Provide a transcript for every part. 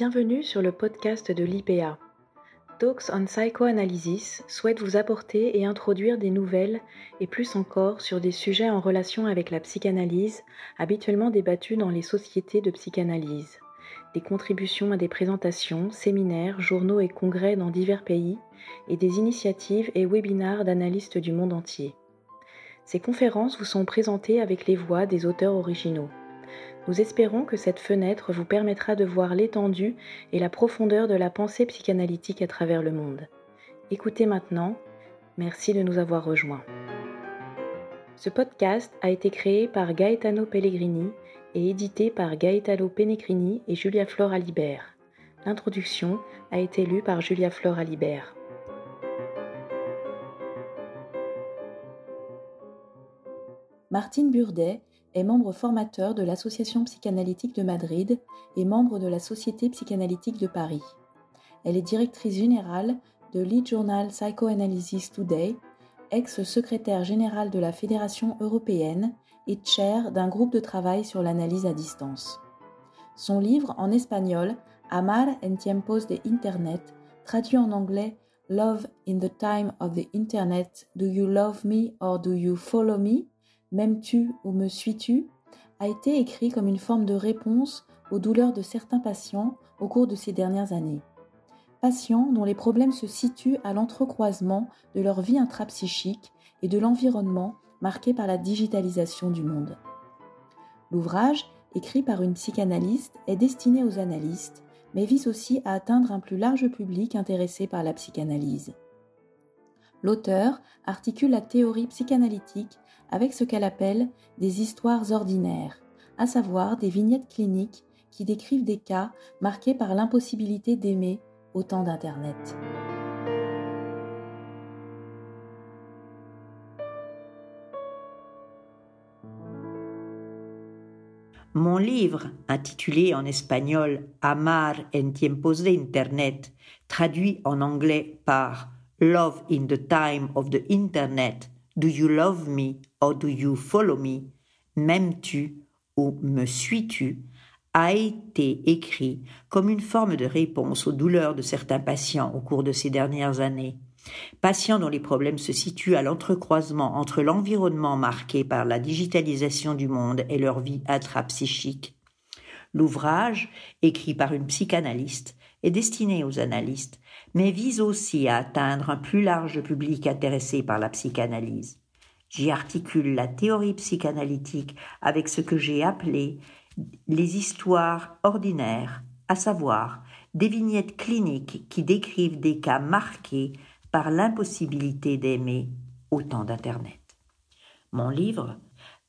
Bienvenue sur le podcast de l'IPA. Talks on Psychoanalysis souhaite vous apporter et introduire des nouvelles et plus encore sur des sujets en relation avec la psychanalyse habituellement débattus dans les sociétés de psychanalyse. Des contributions à des présentations, séminaires, journaux et congrès dans divers pays et des initiatives et webinars d'analystes du monde entier. Ces conférences vous sont présentées avec les voix des auteurs originaux. Nous espérons que cette fenêtre vous permettra de voir l'étendue et la profondeur de la pensée psychanalytique à travers le monde. Écoutez maintenant. Merci de nous avoir rejoints. Ce podcast a été créé par Gaetano Pellegrini et édité par Gaetano Penecrini et Julia Flora Alibert. L'introduction a été lue par Julia Flora Alibert. Martine Burdet est membre formateur de l'Association psychanalytique de Madrid et membre de la Société psychanalytique de Paris. Elle est directrice générale de l'e-journal Psychoanalysis Today, ex-secrétaire générale de la Fédération européenne et chair d'un groupe de travail sur l'analyse à distance. Son livre en espagnol Amar en tiempos de Internet, traduit en anglais Love in the Time of the Internet, Do You Love Me or Do You Follow Me? M'aimes-tu ou me suis-tu a été écrit comme une forme de réponse aux douleurs de certains patients au cours de ces dernières années. Patients dont les problèmes se situent à l'entrecroisement de leur vie intrapsychique et de l'environnement marqué par la digitalisation du monde. L'ouvrage, écrit par une psychanalyste, est destiné aux analystes, mais vise aussi à atteindre un plus large public intéressé par la psychanalyse. L'auteur articule la théorie psychanalytique avec ce qu'elle appelle des histoires ordinaires, à savoir des vignettes cliniques qui décrivent des cas marqués par l'impossibilité d'aimer au temps d'Internet. Mon livre, intitulé en espagnol Amar en tiempos de Internet, traduit en anglais par Love in the Time of the Internet, Do You Love Me? Or Do You Follow Me, M'aimes-tu ou Me suis-tu, a été écrit comme une forme de réponse aux douleurs de certains patients au cours de ces dernières années. Patients dont les problèmes se situent à l'entrecroisement entre l'environnement marqué par la digitalisation du monde et leur vie intrapsychique. L'ouvrage, écrit par une psychanalyste, est destiné aux analystes, mais vise aussi à atteindre un plus large public intéressé par la psychanalyse. J'y articule la théorie psychanalytique avec ce que j'ai appelé les histoires ordinaires, à savoir des vignettes cliniques qui décrivent des cas marqués par l'impossibilité d'aimer au temps d'Internet. Mon livre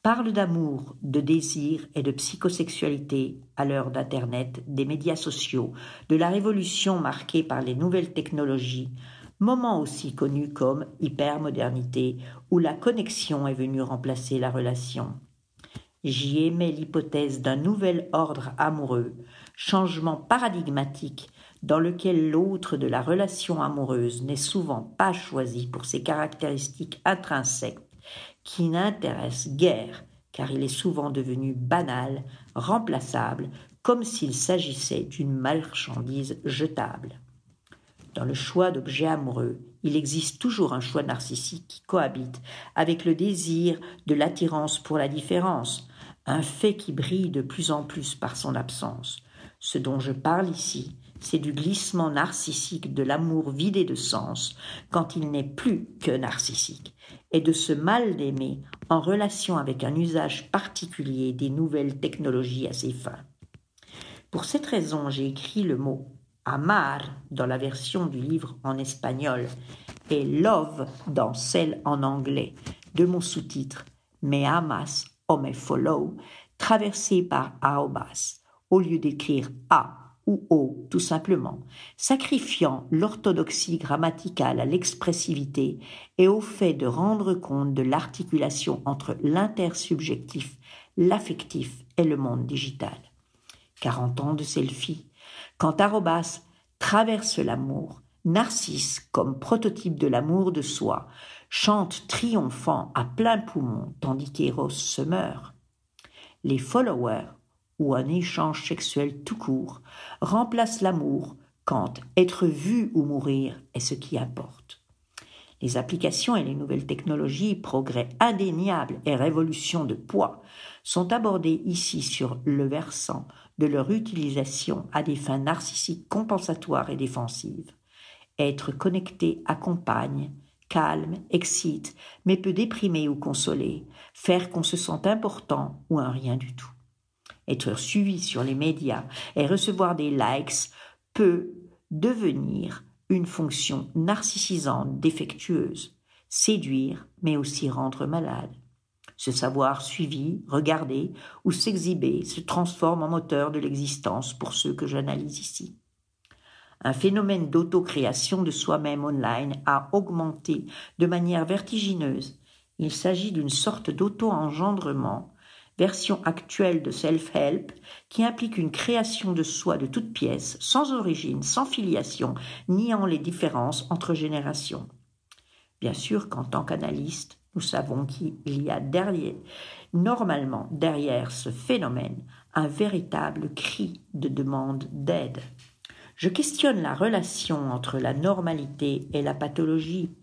parle d'amour, de désir et de psychosexualité à l'heure d'Internet, des médias sociaux, de la révolution marquée par les nouvelles technologies, moment aussi connu comme hypermodernité, où la connexion est venue remplacer la relation. J'y émets l'hypothèse d'un nouvel ordre amoureux, changement paradigmatique dans lequel l'autre de la relation amoureuse n'est souvent pas choisi pour ses caractéristiques intrinsèques qui n'intéresse guère, car il est souvent devenu banal, remplaçable, comme s'il s'agissait d'une marchandise jetable. Dans le choix d'objets amoureux, il existe toujours un choix narcissique qui cohabite avec le désir de l'attirance pour la différence, un fait qui brille de plus en plus par son absence. Ce dont je parle ici, c'est du glissement narcissique de l'amour vidé de sens quand il n'est plus que narcissique, et de ce mal d'aimer en relation avec un usage particulier des nouvelles technologies à ses fins. Pour cette raison, j'ai écrit le mot amar dans la version du livre en espagnol et love dans celle en anglais de mon sous-titre Me amas o me follow, traversé par aobas, au lieu d'écrire a ou O tout simplement, sacrifiant l'orthodoxie grammaticale à l'expressivité et au fait de rendre compte de l'articulation entre l'intersubjectif, l'affectif et le monde digital. Quarante ans de selfie. Quand Arobas traverse l'amour, Narcisse, comme prototype de l'amour de soi, chante triomphant à plein poumon tandis qu'Eros se meurt. Les followers ou un échange sexuel tout court remplace l'amour quand être vu ou mourir est ce qui importe. Les applications et les nouvelles technologies, progrès indéniables et révolutions de poids, sont abordées ici sur le versant de leur utilisation à des fins narcissiques compensatoires et défensives. Être connecté accompagne, calme, excite, mais peut déprimer ou consoler, faire qu'on se sente important ou un rien du tout. Être suivi sur les médias et recevoir des likes peut devenir une fonction narcissisante défectueuse, séduire mais aussi rendre malade. Ce savoir suivi, regardé ou s'exhiber se transforme en moteur de l'existence pour ceux que j'analyse ici. Un phénomène d'autocréation de soi-même online a augmenté de manière vertigineuse. Il s'agit d'une sorte d'auto-engendrement version actuelle de self-help, qui implique une création de soi de toutes pièces, sans origine, sans filiation, niant les différences entre générations. Bien sûr qu'en tant qu'analyste, nous savons qu'il y a derrière, normalement derrière ce phénomène, un véritable cri de demande d'aide. Je questionne la relation entre la normalité et la pathologie.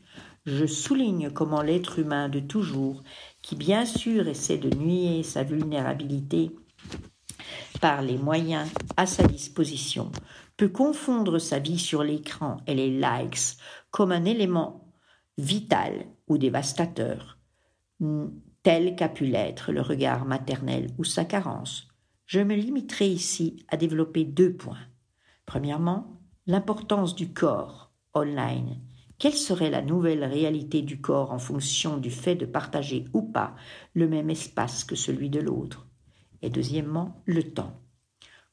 Je souligne comment l'être humain de toujours qui bien sûr essaie de nuer sa vulnérabilité par les moyens à sa disposition, peut confondre sa vie sur l'écran et les likes comme un élément vital ou dévastateur, tel qu'a pu l'être le regard maternel ou sa carence. Je me limiterai ici à développer deux points. Premièrement, l'importance du corps online quelle serait la nouvelle réalité du corps en fonction du fait de partager ou pas le même espace que celui de l'autre? Et deuxièmement, le temps.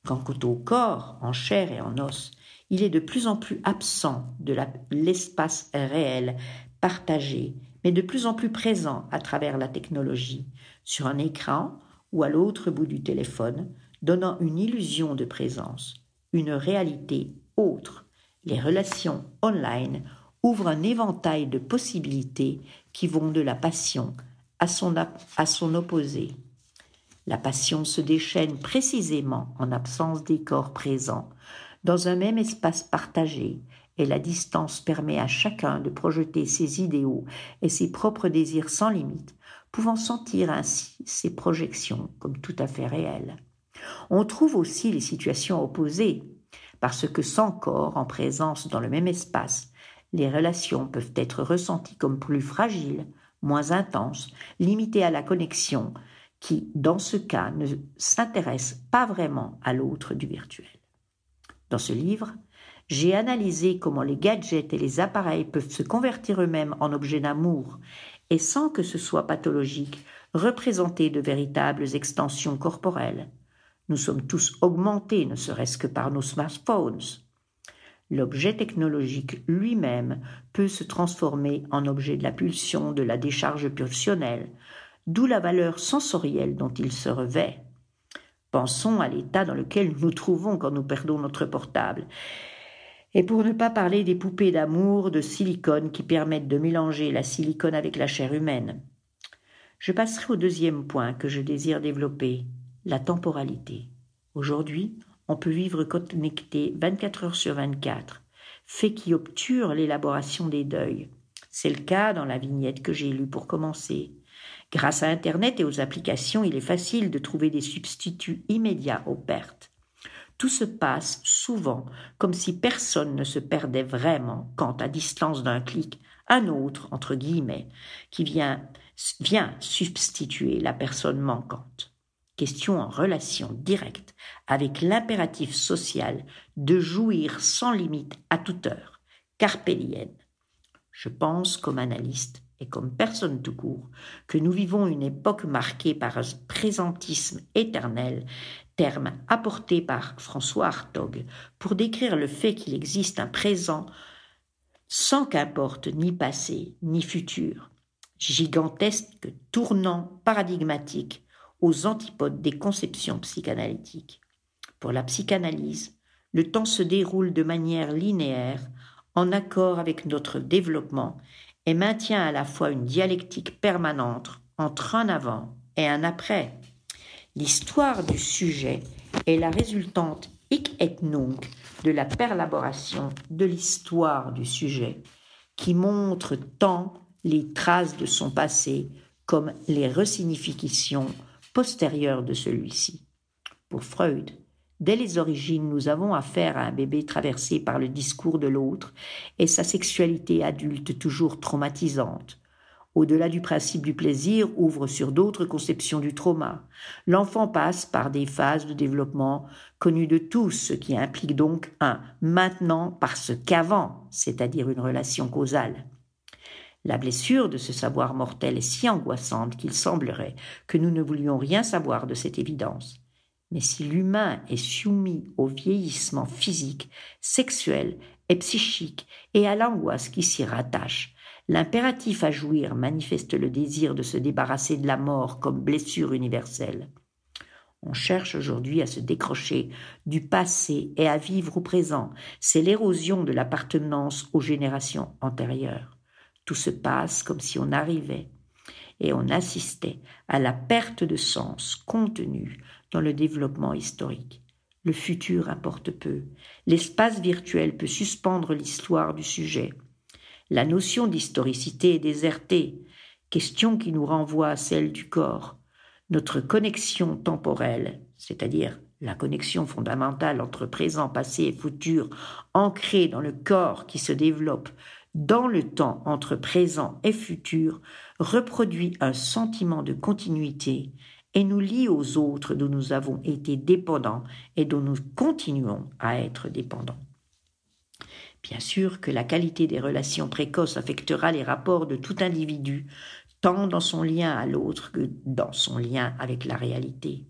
Quant au corps, en chair et en os, il est de plus en plus absent de l'espace réel partagé, mais de plus en plus présent à travers la technologie, sur un écran ou à l'autre bout du téléphone, donnant une illusion de présence, une réalité autre. Les relations online ouvre un éventail de possibilités qui vont de la passion à son, à son opposé. La passion se déchaîne précisément en absence des corps présents, dans un même espace partagé, et la distance permet à chacun de projeter ses idéaux et ses propres désirs sans limite, pouvant sentir ainsi ses projections comme tout à fait réelles. On trouve aussi les situations opposées, parce que sans corps en présence dans le même espace, les relations peuvent être ressenties comme plus fragiles, moins intenses, limitées à la connexion, qui, dans ce cas, ne s'intéresse pas vraiment à l'autre du virtuel. Dans ce livre, j'ai analysé comment les gadgets et les appareils peuvent se convertir eux-mêmes en objets d'amour et sans que ce soit pathologique, représenter de véritables extensions corporelles. Nous sommes tous augmentés, ne serait-ce que par nos smartphones. L'objet technologique lui-même peut se transformer en objet de la pulsion, de la décharge pulsionnelle, d'où la valeur sensorielle dont il se revêt. Pensons à l'état dans lequel nous nous trouvons quand nous perdons notre portable. Et pour ne pas parler des poupées d'amour de silicone qui permettent de mélanger la silicone avec la chair humaine. Je passerai au deuxième point que je désire développer, la temporalité. Aujourd'hui, on peut vivre connecté 24 heures sur 24, fait qui obture l'élaboration des deuils. C'est le cas dans la vignette que j'ai lue pour commencer. Grâce à Internet et aux applications, il est facile de trouver des substituts immédiats aux pertes. Tout se passe souvent comme si personne ne se perdait vraiment quand, à distance d'un clic, un autre, entre guillemets, qui vient, vient substituer la personne manquante question en relation directe avec l'impératif social de jouir sans limite à toute heure, carpélienne. Je pense, comme analyste et comme personne tout court, que nous vivons une époque marquée par un présentisme éternel, terme apporté par François Hartog pour décrire le fait qu'il existe un présent sans qu'importe ni passé ni futur, gigantesque tournant paradigmatique aux antipodes des conceptions psychanalytiques. Pour la psychanalyse, le temps se déroule de manière linéaire, en accord avec notre développement, et maintient à la fois une dialectique permanente entre un avant et un après. L'histoire du sujet est la résultante hic et nunc de la perlaboration de l'histoire du sujet, qui montre tant les traces de son passé comme les resignifications postérieures de celui-ci. Pour Freud, dès les origines, nous avons affaire à un bébé traversé par le discours de l'autre et sa sexualité adulte toujours traumatisante, au-delà du principe du plaisir, ouvre sur d'autres conceptions du trauma. L'enfant passe par des phases de développement connues de tous, ce qui implique donc un maintenant parce qu'avant, c'est-à-dire une relation causale. La blessure de ce savoir mortel est si angoissante qu'il semblerait que nous ne voulions rien savoir de cette évidence. Mais si l'humain est soumis au vieillissement physique, sexuel et psychique et à l'angoisse qui s'y rattache, L'impératif à jouir manifeste le désir de se débarrasser de la mort comme blessure universelle. On cherche aujourd'hui à se décrocher du passé et à vivre au présent. C'est l'érosion de l'appartenance aux générations antérieures. Tout se passe comme si on arrivait et on assistait à la perte de sens contenue dans le développement historique. Le futur importe peu. L'espace virtuel peut suspendre l'histoire du sujet. La notion d'historicité est désertée, question qui nous renvoie à celle du corps. Notre connexion temporelle, c'est-à-dire la connexion fondamentale entre présent, passé et futur, ancrée dans le corps qui se développe dans le temps entre présent et futur, reproduit un sentiment de continuité et nous lie aux autres dont nous avons été dépendants et dont nous continuons à être dépendants. Bien sûr que la qualité des relations précoces affectera les rapports de tout individu, tant dans son lien à l'autre que dans son lien avec la réalité.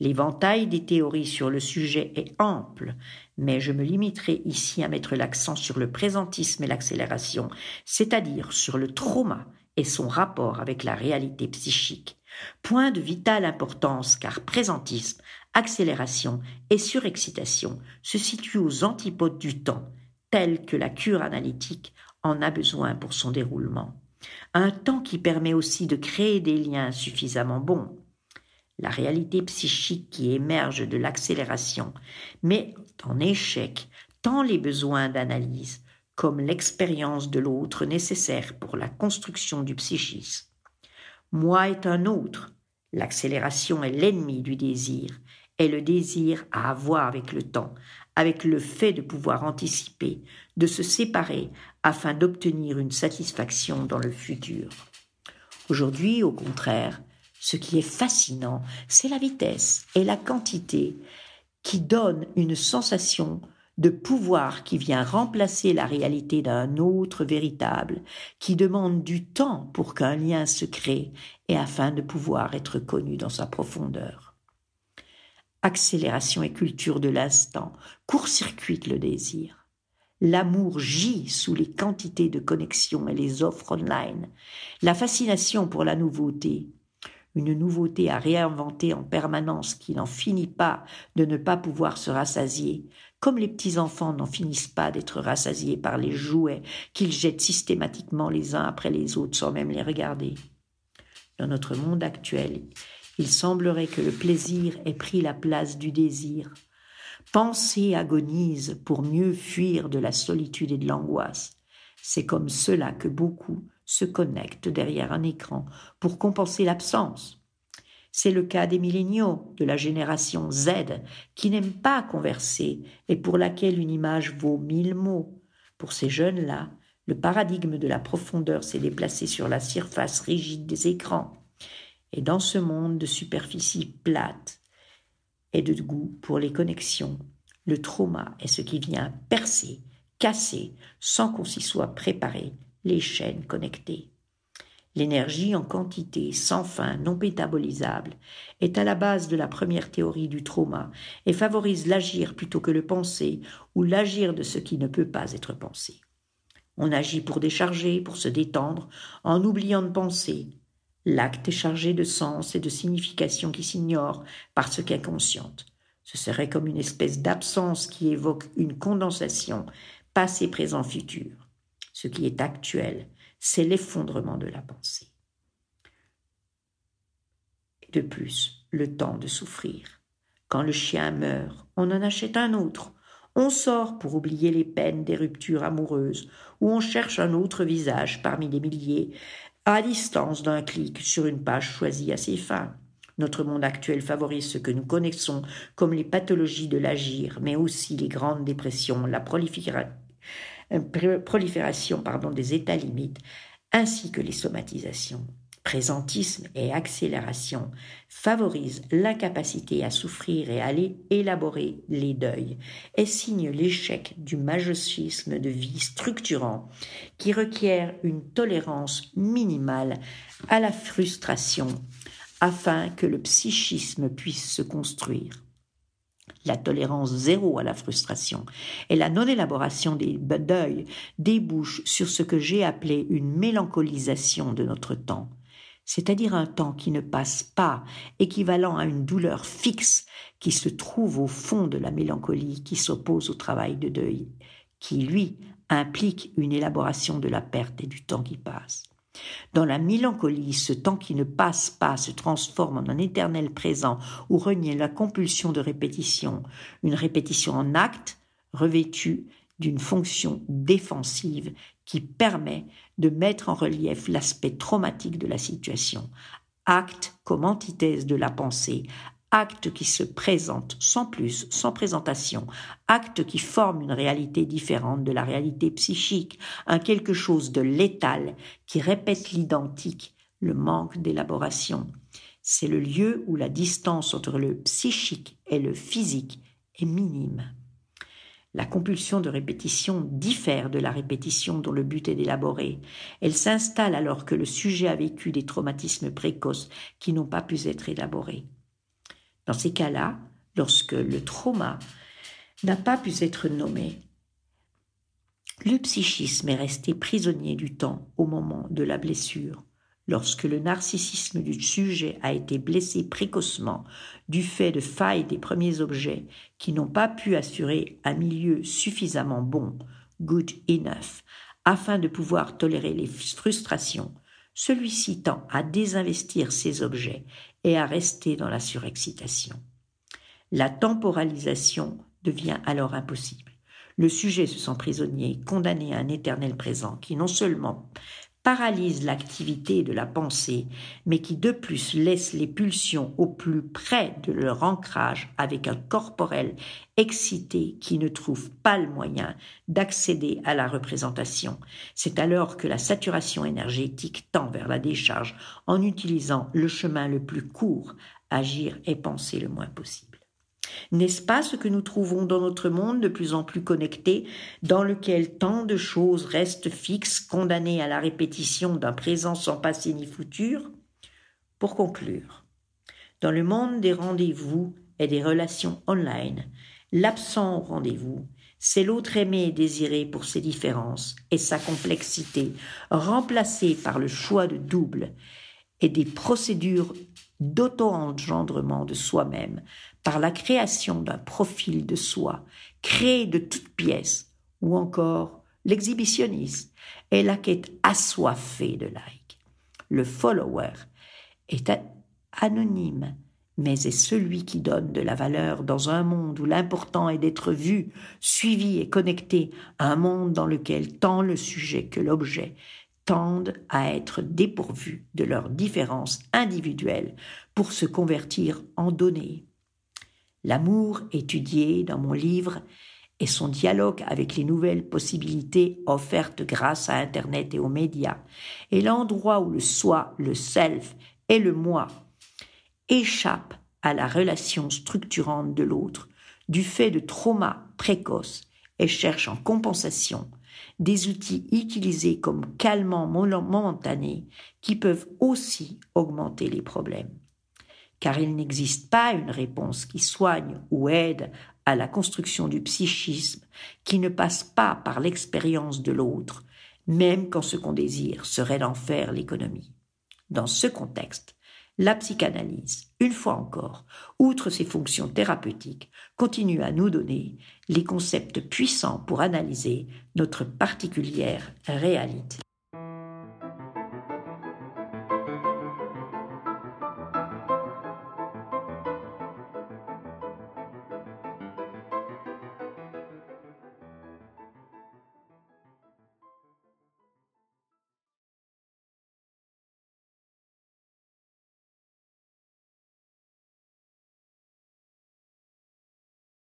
L'éventail des théories sur le sujet est ample, mais je me limiterai ici à mettre l'accent sur le présentisme et l'accélération, c'est-à-dire sur le trauma et son rapport avec la réalité psychique. Point de vitale importance car présentisme, accélération et surexcitation se situent aux antipodes du temps tel que la cure analytique en a besoin pour son déroulement. Un temps qui permet aussi de créer des liens suffisamment bons. La réalité psychique qui émerge de l'accélération met en échec tant les besoins d'analyse comme l'expérience de l'autre nécessaire pour la construction du psychisme. Moi est un autre. L'accélération est l'ennemi du désir, et le désir à avoir avec le temps, avec le fait de pouvoir anticiper, de se séparer afin d'obtenir une satisfaction dans le futur. Aujourd'hui, au contraire, ce qui est fascinant, c'est la vitesse et la quantité qui donnent une sensation de pouvoir qui vient remplacer la réalité d'un autre véritable, qui demande du temps pour qu'un lien se crée et afin de pouvoir être connu dans sa profondeur accélération et culture de l'instant, court-circuite le désir. L'amour gît sous les quantités de connexions et les offres online, la fascination pour la nouveauté, une nouveauté à réinventer en permanence qui n'en finit pas de ne pas pouvoir se rassasier, comme les petits enfants n'en finissent pas d'être rassasiés par les jouets qu'ils jettent systématiquement les uns après les autres sans même les regarder. Dans notre monde actuel, il semblerait que le plaisir ait pris la place du désir. Penser agonise pour mieux fuir de la solitude et de l'angoisse. C'est comme cela que beaucoup se connectent derrière un écran pour compenser l'absence. C'est le cas des milléniaux, de la génération Z, qui n'aiment pas converser et pour laquelle une image vaut mille mots. Pour ces jeunes-là, le paradigme de la profondeur s'est déplacé sur la surface rigide des écrans. Et dans ce monde de superficie plate et de goût pour les connexions, le trauma est ce qui vient percer, casser, sans qu'on s'y soit préparé, les chaînes connectées. L'énergie en quantité sans fin, non métabolisable, est à la base de la première théorie du trauma et favorise l'agir plutôt que le penser ou l'agir de ce qui ne peut pas être pensé. On agit pour décharger, pour se détendre, en oubliant de penser, L'acte est chargé de sens et de signification qui s'ignorent parce qu'inconsciente. Ce serait comme une espèce d'absence qui évoque une condensation passé, présent, futur. Ce qui est actuel, c'est l'effondrement de la pensée. de plus, le temps de souffrir. Quand le chien meurt, on en achète un autre. On sort pour oublier les peines des ruptures amoureuses, ou on cherche un autre visage parmi des milliers, à distance d'un clic sur une page choisie à ses fins. Notre monde actuel favorise ce que nous connaissons comme les pathologies de l'agir, mais aussi les grandes dépressions, la euh, prolifération pardon, des états limites, ainsi que les somatisations. Présentisme et accélération favorisent l'incapacité à souffrir et à élaborer les deuils et signent l'échec du majocisme de vie structurant qui requiert une tolérance minimale à la frustration afin que le psychisme puisse se construire. La tolérance zéro à la frustration et la non-élaboration des deuils débouchent sur ce que j'ai appelé une mélancolisation de notre temps, c'est-à-dire un temps qui ne passe pas, équivalent à une douleur fixe qui se trouve au fond de la mélancolie qui s'oppose au travail de deuil, qui, lui, implique une élaboration de la perte et du temps qui passe. Dans la mélancolie, ce temps qui ne passe pas se transforme en un éternel présent où renie la compulsion de répétition, une répétition en acte revêtue d'une fonction défensive qui permet de mettre en relief l'aspect traumatique de la situation. Acte comme antithèse de la pensée, acte qui se présente sans plus, sans présentation, acte qui forme une réalité différente de la réalité psychique, un quelque chose de létal qui répète l'identique, le manque d'élaboration. C'est le lieu où la distance entre le psychique et le physique est minime. La compulsion de répétition diffère de la répétition dont le but est d'élaborer. Elle s'installe alors que le sujet a vécu des traumatismes précoces qui n'ont pas pu être élaborés. Dans ces cas-là, lorsque le trauma n'a pas pu être nommé, le psychisme est resté prisonnier du temps au moment de la blessure. Lorsque le narcissisme du sujet a été blessé précocement du fait de failles des premiers objets qui n'ont pas pu assurer un milieu suffisamment bon, good enough, afin de pouvoir tolérer les frustrations, celui-ci tend à désinvestir ces objets et à rester dans la surexcitation. La temporalisation devient alors impossible. Le sujet se sent prisonnier, condamné à un éternel présent qui non seulement paralyse l'activité de la pensée, mais qui de plus laisse les pulsions au plus près de leur ancrage avec un corporel excité qui ne trouve pas le moyen d'accéder à la représentation. C'est alors que la saturation énergétique tend vers la décharge en utilisant le chemin le plus court, agir et penser le moins possible. N'est-ce pas ce que nous trouvons dans notre monde de plus en plus connecté, dans lequel tant de choses restent fixes, condamnées à la répétition d'un présent sans passé ni futur? Pour conclure, dans le monde des rendez-vous et des relations online, l'absent au rendez-vous, c'est l'autre aimé et désiré pour ses différences et sa complexité, remplacé par le choix de double et des procédures d'auto-engendrement de soi-même par la création d'un profil de soi créé de toutes pièces, ou encore l'exhibitionnisme est la quête assoiffée de like. Le follower est anonyme, mais est celui qui donne de la valeur dans un monde où l'important est d'être vu, suivi et connecté un monde dans lequel tant le sujet que l'objet tendent à être dépourvus de leurs différences individuelles pour se convertir en données. L'amour étudié dans mon livre et son dialogue avec les nouvelles possibilités offertes grâce à Internet et aux médias, est l'endroit où le soi, le self et le moi échappent à la relation structurante de l'autre du fait de traumas précoces et cherchent en compensation des outils utilisés comme calmants momentanés qui peuvent aussi augmenter les problèmes. Car il n'existe pas une réponse qui soigne ou aide à la construction du psychisme qui ne passe pas par l'expérience de l'autre, même quand ce qu'on désire serait d'en faire l'économie. Dans ce contexte, la psychanalyse, une fois encore, outre ses fonctions thérapeutiques, continue à nous donner les concepts puissants pour analyser notre particulière réalité.